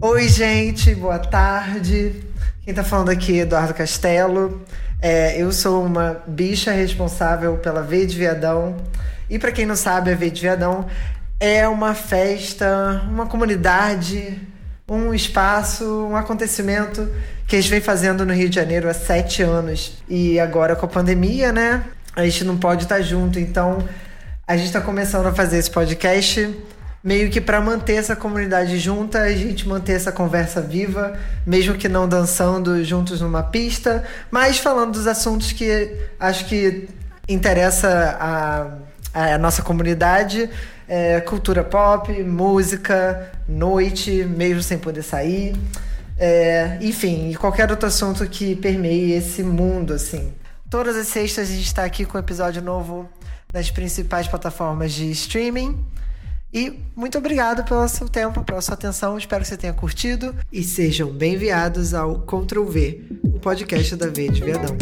Oi, gente, boa tarde. Quem tá falando aqui é Eduardo Castelo. É, eu sou uma bicha responsável pela V de Viadão. E para quem não sabe, a V de Viadão é uma festa, uma comunidade, um espaço, um acontecimento que a gente vem fazendo no Rio de Janeiro há sete anos. E agora com a pandemia, né? A gente não pode estar junto, então a gente está começando a fazer esse podcast meio que para manter essa comunidade junta, a gente manter essa conversa viva, mesmo que não dançando juntos numa pista, mas falando dos assuntos que acho que interessa a, a nossa comunidade, é, cultura pop, música, noite, mesmo sem poder sair, é, enfim, qualquer outro assunto que permeie esse mundo, assim. Todas as sextas a gente está aqui com um episódio novo nas principais plataformas de streaming. E muito obrigado pelo seu tempo, pela sua atenção. Espero que você tenha curtido e sejam bem-vindos ao Ctrl V, o podcast da V de Viadão.